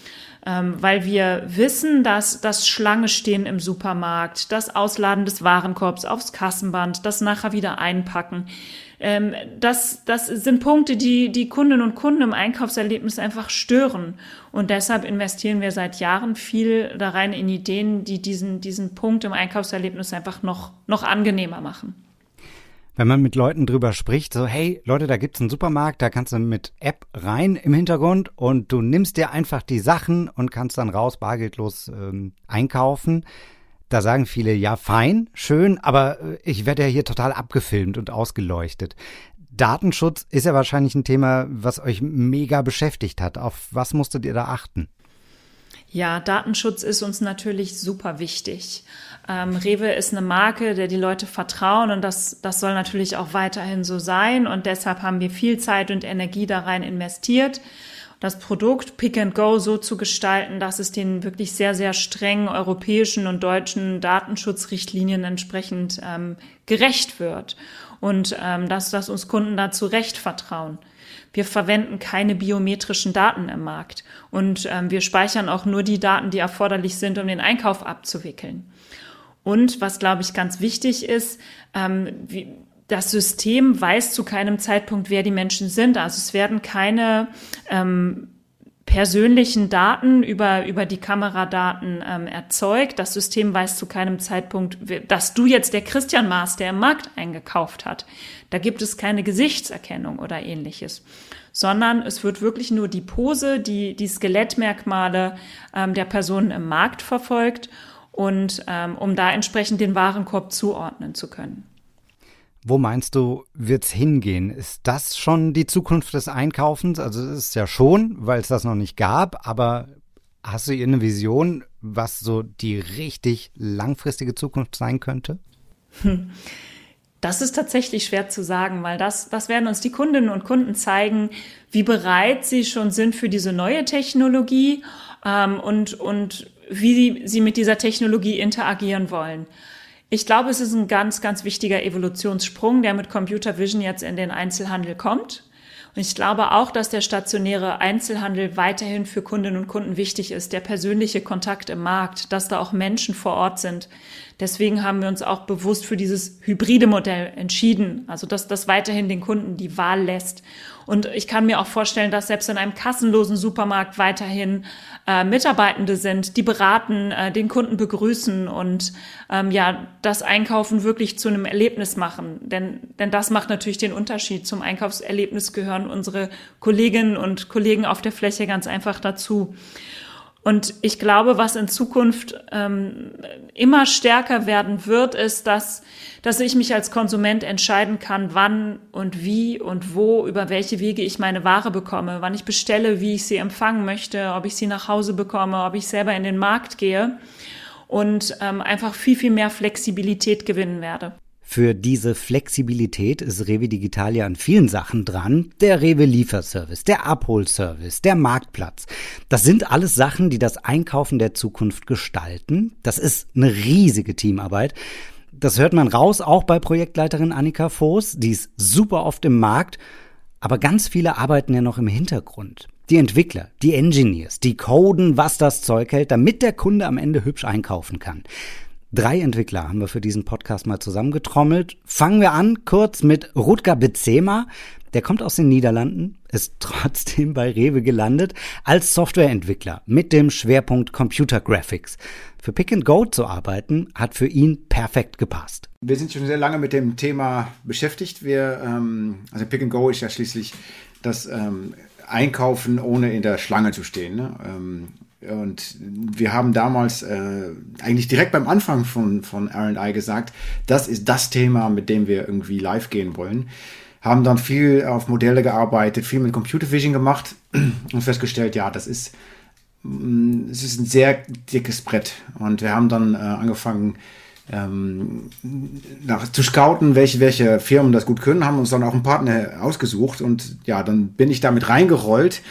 ähm, weil wir wissen, dass das Schlange stehen im Supermarkt, das Ausladen des Warenkorbs aufs Kassenband, das nachher wieder einpacken. Ähm, das, das sind Punkte, die die Kundinnen und Kunden im Einkaufserlebnis einfach stören. Und deshalb investieren wir seit Jahren viel da rein in Ideen, die diesen, diesen Punkt im Einkaufserlebnis einfach noch, noch angenehmer machen. Wenn man mit Leuten drüber spricht, so, hey Leute, da gibt's einen Supermarkt, da kannst du mit App rein im Hintergrund und du nimmst dir einfach die Sachen und kannst dann raus bargeldlos ähm, einkaufen da sagen viele, ja, fein, schön, aber äh, ich werde ja hier total abgefilmt und ausgeleuchtet. Datenschutz ist ja wahrscheinlich ein Thema, was euch mega beschäftigt hat. Auf was musstet ihr da achten? Ja, Datenschutz ist uns natürlich super wichtig. Ähm, Rewe ist eine Marke, der die Leute vertrauen und das, das soll natürlich auch weiterhin so sein und deshalb haben wir viel Zeit und Energie da rein investiert das Produkt Pick and Go so zu gestalten, dass es den wirklich sehr, sehr strengen europäischen und deutschen Datenschutzrichtlinien entsprechend ähm, gerecht wird und ähm, dass, dass uns Kunden dazu Recht vertrauen. Wir verwenden keine biometrischen Daten im Markt und ähm, wir speichern auch nur die Daten, die erforderlich sind, um den Einkauf abzuwickeln. Und was, glaube ich, ganz wichtig ist, ähm, wie, das System weiß zu keinem Zeitpunkt, wer die Menschen sind. Also es werden keine ähm, persönlichen Daten über, über die Kameradaten ähm, erzeugt. Das System weiß zu keinem Zeitpunkt, dass du jetzt der Christian Maas, der im Markt eingekauft hat. Da gibt es keine Gesichtserkennung oder ähnliches, sondern es wird wirklich nur die Pose, die, die Skelettmerkmale ähm, der Personen im Markt verfolgt und ähm, um da entsprechend den Warenkorb zuordnen zu können. Wo meinst du, wird's hingehen? Ist das schon die Zukunft des Einkaufens? Also es ist ja schon, weil es das noch nicht gab, aber hast du eine Vision, was so die richtig langfristige Zukunft sein könnte? Das ist tatsächlich schwer zu sagen, weil das, das werden uns die Kundinnen und Kunden zeigen, wie bereit sie schon sind für diese neue Technologie ähm, und, und wie sie, sie mit dieser Technologie interagieren wollen. Ich glaube, es ist ein ganz, ganz wichtiger Evolutionssprung, der mit Computer Vision jetzt in den Einzelhandel kommt. Und ich glaube auch, dass der stationäre Einzelhandel weiterhin für Kundinnen und Kunden wichtig ist, der persönliche Kontakt im Markt, dass da auch Menschen vor Ort sind. Deswegen haben wir uns auch bewusst für dieses hybride Modell entschieden, also dass das weiterhin den Kunden die Wahl lässt. Und ich kann mir auch vorstellen, dass selbst in einem kassenlosen Supermarkt weiterhin äh, Mitarbeitende sind, die beraten, äh, den Kunden begrüßen und ähm, ja, das Einkaufen wirklich zu einem Erlebnis machen. Denn, denn das macht natürlich den Unterschied. Zum Einkaufserlebnis gehören unsere Kolleginnen und Kollegen auf der Fläche ganz einfach dazu. Und ich glaube, was in Zukunft ähm, immer stärker werden wird, ist, dass, dass ich mich als Konsument entscheiden kann, wann und wie und wo, über welche Wege ich meine Ware bekomme, wann ich bestelle, wie ich sie empfangen möchte, ob ich sie nach Hause bekomme, ob ich selber in den Markt gehe und ähm, einfach viel, viel mehr Flexibilität gewinnen werde. Für diese Flexibilität ist Rewe Digital ja an vielen Sachen dran. Der Rewe Lieferservice, der Abholservice, der Marktplatz. Das sind alles Sachen, die das Einkaufen der Zukunft gestalten. Das ist eine riesige Teamarbeit. Das hört man raus, auch bei Projektleiterin Annika Voß. Die ist super oft im Markt. Aber ganz viele arbeiten ja noch im Hintergrund. Die Entwickler, die Engineers, die coden, was das Zeug hält, damit der Kunde am Ende hübsch einkaufen kann. Drei Entwickler haben wir für diesen Podcast mal zusammengetrommelt. Fangen wir an kurz mit Rutger Bezema. Der kommt aus den Niederlanden, ist [LAUGHS] trotzdem bei Rewe gelandet als Softwareentwickler mit dem Schwerpunkt Computer Graphics. Für Pick and Go zu arbeiten hat für ihn perfekt gepasst. Wir sind schon sehr lange mit dem Thema beschäftigt. Wir, ähm, also Pick and Go ist ja schließlich das ähm, Einkaufen ohne in der Schlange zu stehen. Ne? Ähm, und wir haben damals äh, eigentlich direkt beim Anfang von, von R&I gesagt, das ist das Thema, mit dem wir irgendwie live gehen wollen. Haben dann viel auf Modelle gearbeitet, viel mit Computer Vision gemacht [CLEARS THROAT] und festgestellt, ja, das ist, mm, es ist ein sehr dickes Brett. Und wir haben dann äh, angefangen, ähm, nach, zu scouten, welche, welche Firmen das gut können, haben uns dann auch einen Partner ausgesucht und ja, dann bin ich damit reingerollt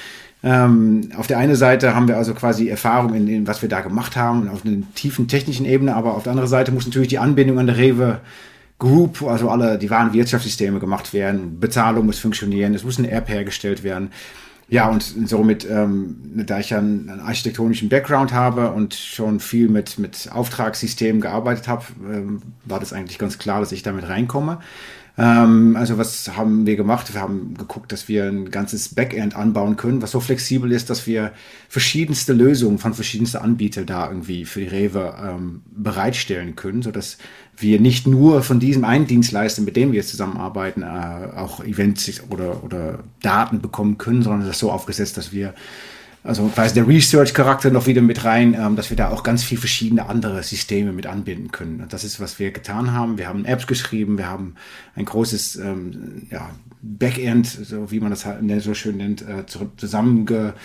ähm, auf der einen Seite haben wir also quasi Erfahrung in, in, was wir da gemacht haben, auf einer tiefen technischen Ebene, aber auf der anderen Seite muss natürlich die Anbindung an der Rewe Group, also alle die wahren Wirtschaftssysteme gemacht werden, Bezahlung muss funktionieren, es muss eine App hergestellt werden. Ja, und somit, ähm, da ich ja einen, einen, architektonischen Background habe und schon viel mit, mit Auftragssystemen gearbeitet habe, ähm, war das eigentlich ganz klar, dass ich damit reinkomme. Ähm, also was haben wir gemacht? Wir haben geguckt, dass wir ein ganzes Backend anbauen können, was so flexibel ist, dass wir verschiedenste Lösungen von verschiedensten Anbietern da irgendwie für die Rewe ähm, bereitstellen können, sodass wir nicht nur von diesem einen Dienstleister, mit dem wir jetzt zusammenarbeiten, äh, auch Events oder, oder Daten bekommen können, sondern das so aufgesetzt, dass wir also quasi der Research-Charakter noch wieder mit rein, ähm, dass wir da auch ganz viel verschiedene andere Systeme mit anbinden können. Und das ist, was wir getan haben. Wir haben Apps geschrieben, wir haben ein großes ähm, ja, Backend, so wie man das halt so schön nennt, äh, zusammenge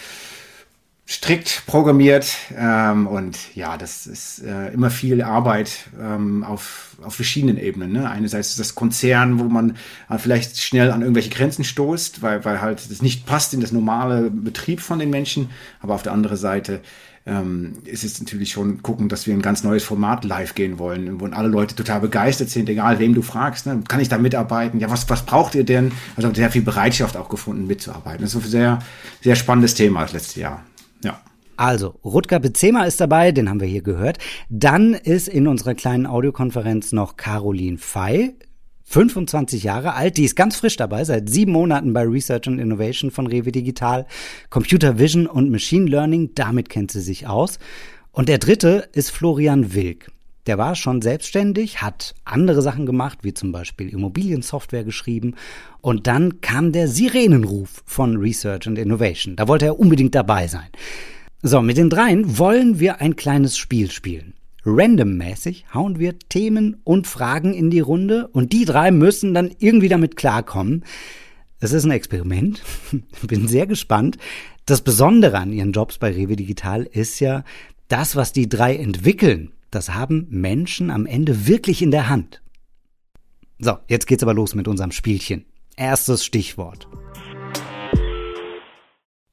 strikt programmiert ähm, und ja, das ist äh, immer viel Arbeit ähm, auf, auf verschiedenen Ebenen. Ne? Einerseits ist das Konzern, wo man äh, vielleicht schnell an irgendwelche Grenzen stoßt, weil, weil halt das nicht passt in das normale Betrieb von den Menschen, aber auf der anderen Seite ähm, ist es natürlich schon gucken, dass wir ein ganz neues Format live gehen wollen, wo alle Leute total begeistert sind, egal wem du fragst, ne? kann ich da mitarbeiten? Ja, was, was braucht ihr denn? Also sehr viel Bereitschaft auch gefunden, mitzuarbeiten. Das ist ein sehr, sehr spannendes Thema das letzte Jahr. Also, Rutger Bezema ist dabei, den haben wir hier gehört. Dann ist in unserer kleinen Audiokonferenz noch Caroline Fey, 25 Jahre alt, die ist ganz frisch dabei, seit sieben Monaten bei Research and Innovation von Rewe Digital. Computer Vision und Machine Learning, damit kennt sie sich aus. Und der dritte ist Florian Wilk. Der war schon selbstständig, hat andere Sachen gemacht, wie zum Beispiel Immobiliensoftware geschrieben. Und dann kam der Sirenenruf von Research and Innovation. Da wollte er unbedingt dabei sein. So, mit den dreien wollen wir ein kleines Spiel spielen. Randommäßig hauen wir Themen und Fragen in die Runde und die drei müssen dann irgendwie damit klarkommen. Es ist ein Experiment. [LAUGHS] Bin sehr gespannt. Das Besondere an ihren Jobs bei Rewe Digital ist ja, das, was die drei entwickeln, das haben Menschen am Ende wirklich in der Hand. So, jetzt geht's aber los mit unserem Spielchen. Erstes Stichwort.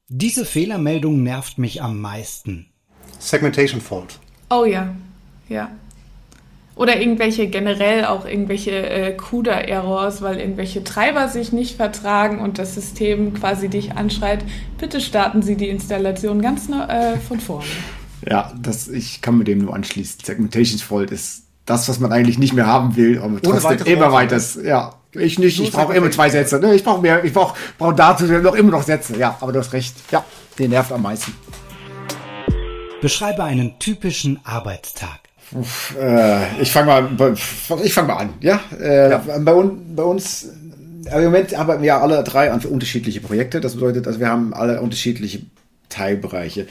Diese Fehlermeldung nervt mich am meisten. Segmentation Fault. Oh ja, ja. Oder irgendwelche generell auch irgendwelche äh, CUDA-Errors, weil irgendwelche Treiber sich nicht vertragen und das System quasi dich anschreit, bitte starten Sie die Installation ganz äh, von vorne. [LAUGHS] Ja, das, ich kann mit dem nur anschließen. Segmentation Fault ist das, was man eigentlich nicht mehr haben will, aber trotzdem immer weiter. Ja, ich nicht. Ich brauche immer zwei Sätze. Ne? Ich brauche mehr. Ich brauche brauch dazu noch immer noch Sätze. Ja, aber du hast recht. Ja, den nervt am meisten. Beschreibe einen typischen Arbeitstag. Uff, äh, ich fange mal, ich fange mal an. Ja, äh, ja. Bei, bei, uns im Moment arbeiten wir alle drei an unterschiedliche Projekte. Das bedeutet, also wir haben alle unterschiedliche Teilbereiche.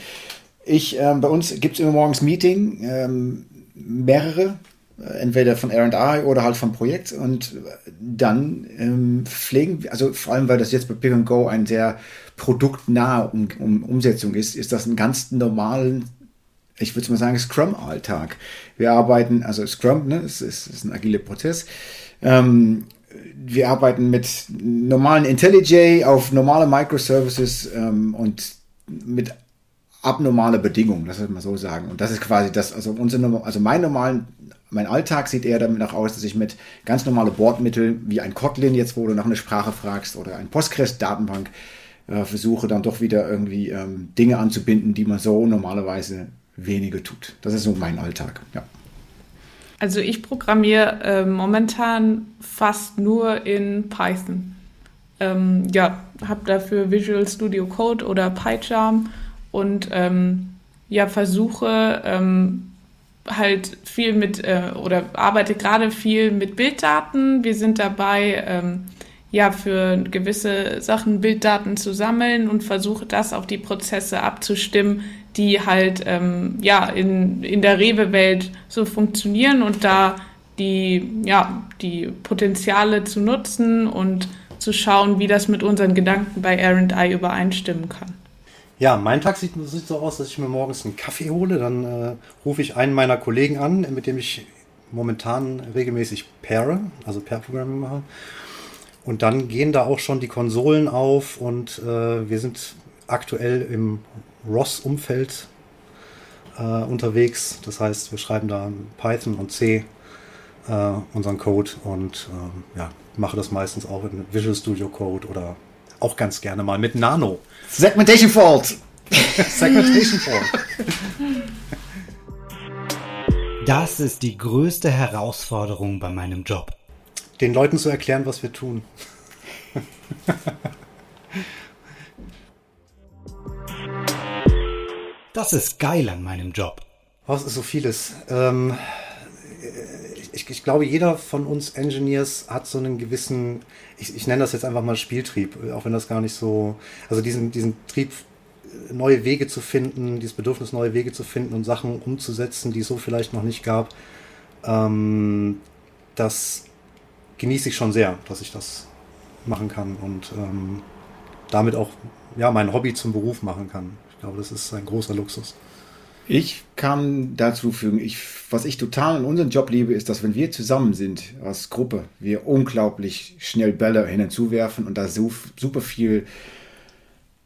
Ich, ähm, bei uns gibt es immer morgens Meeting, ähm, mehrere, äh, entweder von R&I oder halt vom Projekt und dann ähm, pflegen, also vor allem, weil das jetzt bei Pick Go ein sehr produktnahe um, um, Umsetzung ist, ist das ein ganz normalen ich würde mal sagen, Scrum-Alltag. Wir arbeiten, also Scrum, ne, es ist, ist ein agiler Prozess. Ähm, wir arbeiten mit normalen IntelliJ auf normale Microservices ähm, und mit abnormale Bedingungen, das würde man so sagen. Und das ist quasi das, also unsere, also mein normalen, mein Alltag sieht eher damit aus, dass ich mit ganz normale Bordmitteln wie ein Kotlin jetzt, wo du nach einer Sprache fragst, oder ein Postgres-Datenbank, äh, versuche dann doch wieder irgendwie ähm, Dinge anzubinden, die man so normalerweise weniger tut. Das ist so mein Alltag, ja. Also ich programmiere äh, momentan fast nur in Python. Ähm, ja, habe dafür Visual Studio Code oder PyCharm und ähm, ja, versuche ähm, halt viel mit äh, oder arbeite gerade viel mit Bilddaten. Wir sind dabei, ähm, ja, für gewisse Sachen Bilddaten zu sammeln und versuche das auf die Prozesse abzustimmen, die halt ähm, ja in, in der Rewe-Welt so funktionieren und da die, ja, die Potenziale zu nutzen und zu schauen, wie das mit unseren Gedanken bei RI übereinstimmen kann. Ja, mein Tag sieht, sieht, so aus, dass ich mir morgens einen Kaffee hole, dann äh, rufe ich einen meiner Kollegen an, mit dem ich momentan regelmäßig paire, also Pair-Programming mache. Und dann gehen da auch schon die Konsolen auf und äh, wir sind aktuell im ROS-Umfeld äh, unterwegs. Das heißt, wir schreiben da Python und C äh, unseren Code und ähm, ja, mache das meistens auch in Visual Studio Code oder auch ganz gerne mal mit Nano. Segmentation Fault! [LAUGHS] Segmentation Fault. Das ist die größte Herausforderung bei meinem Job. Den Leuten zu erklären, was wir tun. Das ist geil an meinem Job. Was ist so vieles? Ähm, ich, ich, glaube, jeder von uns Engineers hat so einen gewissen, ich, ich, nenne das jetzt einfach mal Spieltrieb, auch wenn das gar nicht so, also diesen, diesen Trieb, neue Wege zu finden, dieses Bedürfnis, neue Wege zu finden und Sachen umzusetzen, die es so vielleicht noch nicht gab, ähm, das genieße ich schon sehr, dass ich das machen kann und ähm, damit auch ja, mein Hobby zum Beruf machen kann. Ich glaube, das ist ein großer Luxus. Ich kann dazu fügen, ich, was ich total in unserem Job liebe, ist, dass wenn wir zusammen sind als Gruppe, wir unglaublich schnell Bälle hin und zu werfen und da so, super viel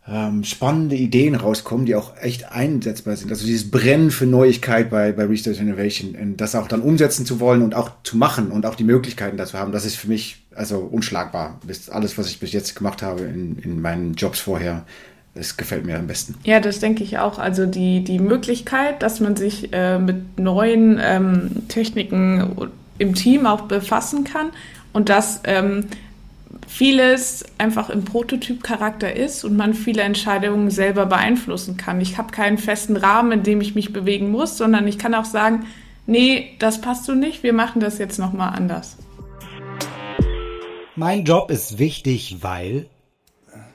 ähm, spannende Ideen rauskommen, die auch echt einsetzbar sind. Also dieses Brennen für Neuigkeit bei, bei Research Innovation und das auch dann umsetzen zu wollen und auch zu machen und auch die Möglichkeiten dazu haben, das ist für mich also unschlagbar. Alles, was ich bis jetzt gemacht habe in, in meinen Jobs vorher, das gefällt mir am besten. Ja, das denke ich auch. Also die, die Möglichkeit, dass man sich äh, mit neuen ähm, Techniken im Team auch befassen kann und dass ähm, vieles einfach im Prototypcharakter ist und man viele Entscheidungen selber beeinflussen kann. Ich habe keinen festen Rahmen, in dem ich mich bewegen muss, sondern ich kann auch sagen, nee, das passt so nicht, wir machen das jetzt nochmal anders. Mein Job ist wichtig, weil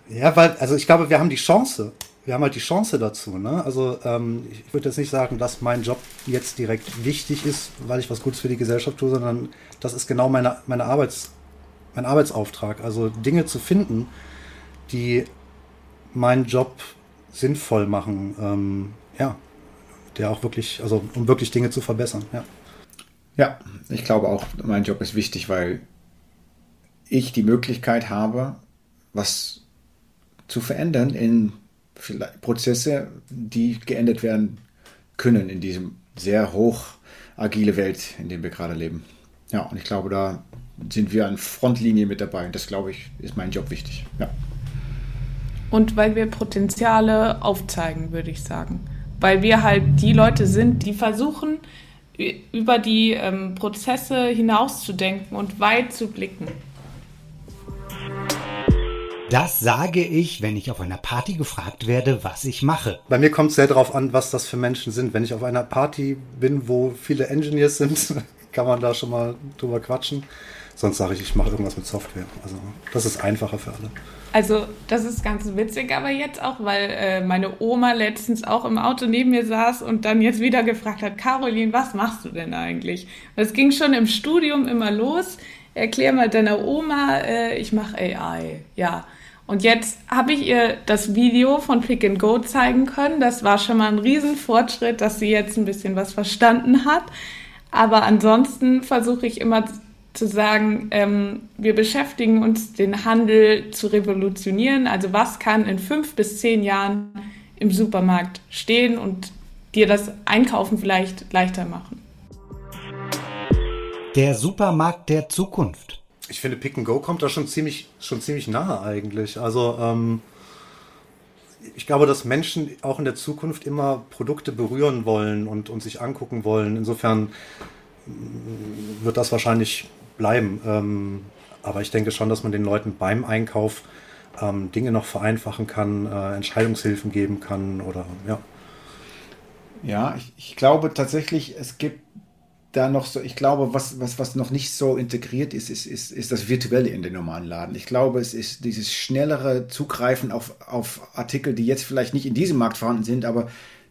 ja, weil, also ich glaube, wir haben die Chance. Wir haben halt die Chance dazu. Ne? Also ähm, ich würde jetzt nicht sagen, dass mein Job jetzt direkt wichtig ist, weil ich was Gutes für die Gesellschaft tue, sondern das ist genau meine, meine Arbeits, mein Arbeitsauftrag. Also Dinge zu finden, die meinen Job sinnvoll machen. Ähm, ja, der auch wirklich, also um wirklich Dinge zu verbessern. Ja. ja, ich glaube auch, mein Job ist wichtig, weil ich die Möglichkeit habe, was zu verändern in Prozesse, die geändert werden können in diesem sehr hoch agile Welt, in der wir gerade leben. Ja, und ich glaube, da sind wir an Frontlinie mit dabei. Und das, glaube ich, ist mein Job wichtig. Ja. Und weil wir Potenziale aufzeigen, würde ich sagen. Weil wir halt die Leute sind, die versuchen, über die ähm, Prozesse hinauszudenken und weit zu blicken. Das sage ich, wenn ich auf einer Party gefragt werde, was ich mache. Bei mir kommt es sehr darauf an, was das für Menschen sind. Wenn ich auf einer Party bin, wo viele Engineers sind, [LAUGHS] kann man da schon mal drüber quatschen. Sonst sage ich, ich mache irgendwas mit Software. Also das ist einfacher für alle. Also das ist ganz witzig, aber jetzt auch, weil äh, meine Oma letztens auch im Auto neben mir saß und dann jetzt wieder gefragt hat, Caroline, was machst du denn eigentlich? Das ging schon im Studium immer los. Erklär mal deiner Oma, äh, ich mache AI. Ja. Und jetzt habe ich ihr das Video von Pick and Go zeigen können. Das war schon mal ein Riesenfortschritt, dass sie jetzt ein bisschen was verstanden hat. Aber ansonsten versuche ich immer zu sagen, ähm, wir beschäftigen uns, den Handel zu revolutionieren. Also was kann in fünf bis zehn Jahren im Supermarkt stehen und dir das Einkaufen vielleicht leichter machen. Der Supermarkt der Zukunft. Ich finde, Pick and Go kommt da schon ziemlich, schon ziemlich nahe eigentlich. Also ähm, ich glaube, dass Menschen auch in der Zukunft immer Produkte berühren wollen und, und sich angucken wollen. Insofern mm, wird das wahrscheinlich bleiben. Ähm, aber ich denke schon, dass man den Leuten beim Einkauf ähm, Dinge noch vereinfachen kann, äh, Entscheidungshilfen geben kann oder ja. Ja, ich, ich glaube tatsächlich, es gibt da noch so, ich glaube, was, was, was noch nicht so integriert ist, ist, ist, ist das Virtuelle in den normalen Laden. Ich glaube, es ist dieses schnellere Zugreifen auf, auf Artikel, die jetzt vielleicht nicht in diesem Markt vorhanden sind, aber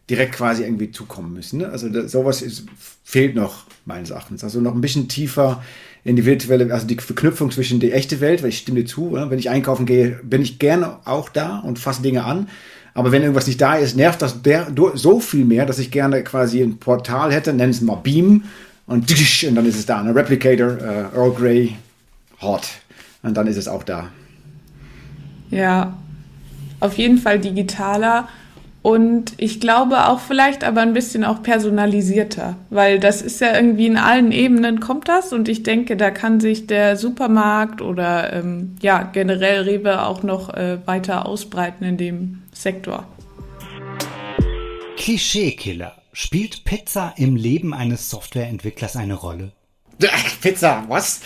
direkt quasi irgendwie zukommen müssen. Ne? Also da, sowas ist, fehlt noch meines Erachtens. Also noch ein bisschen tiefer in die virtuelle, also die Verknüpfung zwischen die echte Welt, weil ich stimme dir zu, oder? wenn ich einkaufen gehe, bin ich gerne auch da und fasse Dinge an. Aber wenn irgendwas nicht da ist, nervt das so viel mehr, dass ich gerne quasi ein Portal hätte, nennen es mal Beam, und, und dann ist es da, ein Replicator, uh, Earl Grey, Hot. Und dann ist es auch da. Ja, auf jeden Fall digitaler und ich glaube auch vielleicht aber ein bisschen auch personalisierter, weil das ist ja irgendwie in allen Ebenen kommt das und ich denke, da kann sich der Supermarkt oder ähm, ja generell Rewe auch noch äh, weiter ausbreiten in dem Sektor. Klischeekiller. Spielt Pizza im Leben eines Softwareentwicklers eine Rolle? [LAUGHS] Pizza, was?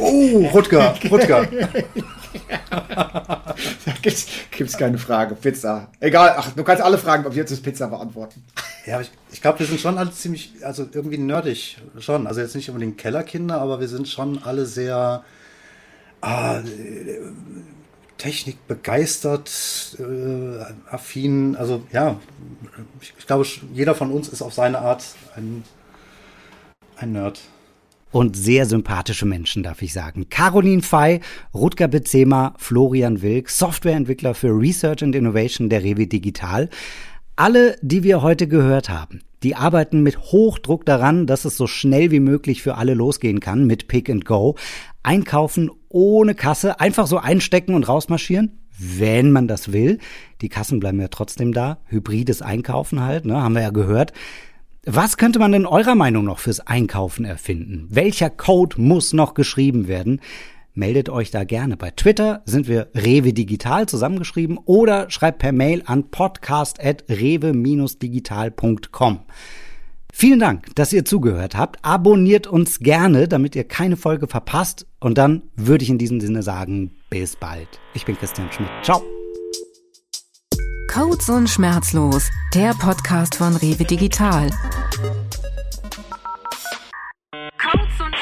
Oh, Rutger, Rutger. [LAUGHS] da gibt's, gibt's keine Frage. Pizza. Egal, ach, du kannst alle Fragen ob jetzt ist Pizza beantworten. Ja, ich, ich glaube, wir sind schon alle ziemlich, also irgendwie nerdig schon. Also jetzt nicht unbedingt Kellerkinder, aber wir sind schon alle sehr ah, Technik begeistert, äh, affin. Also ja, ich, ich, glaube, jeder von uns ist auf seine Art ein, ein Nerd. Und sehr sympathische Menschen, darf ich sagen. Caroline Fey, Rutger Bezema, Florian Wilk, Softwareentwickler für Research and Innovation der Rewe Digital. Alle, die wir heute gehört haben, die arbeiten mit Hochdruck daran, dass es so schnell wie möglich für alle losgehen kann mit Pick and Go. Einkaufen ohne Kasse, einfach so einstecken und rausmarschieren, wenn man das will. Die Kassen bleiben ja trotzdem da. Hybrides Einkaufen halt, ne, haben wir ja gehört. Was könnte man denn eurer Meinung noch fürs Einkaufen erfinden? Welcher Code muss noch geschrieben werden? Meldet euch da gerne. Bei Twitter sind wir Rewe Digital zusammengeschrieben oder schreibt per Mail an podcast.rewe-digital.com. Vielen Dank, dass ihr zugehört habt. Abonniert uns gerne, damit ihr keine Folge verpasst. Und dann würde ich in diesem Sinne sagen, bis bald. Ich bin Christian Schmidt. Ciao. Codes und Schmerzlos, der Podcast von Rewe Digital. Codes und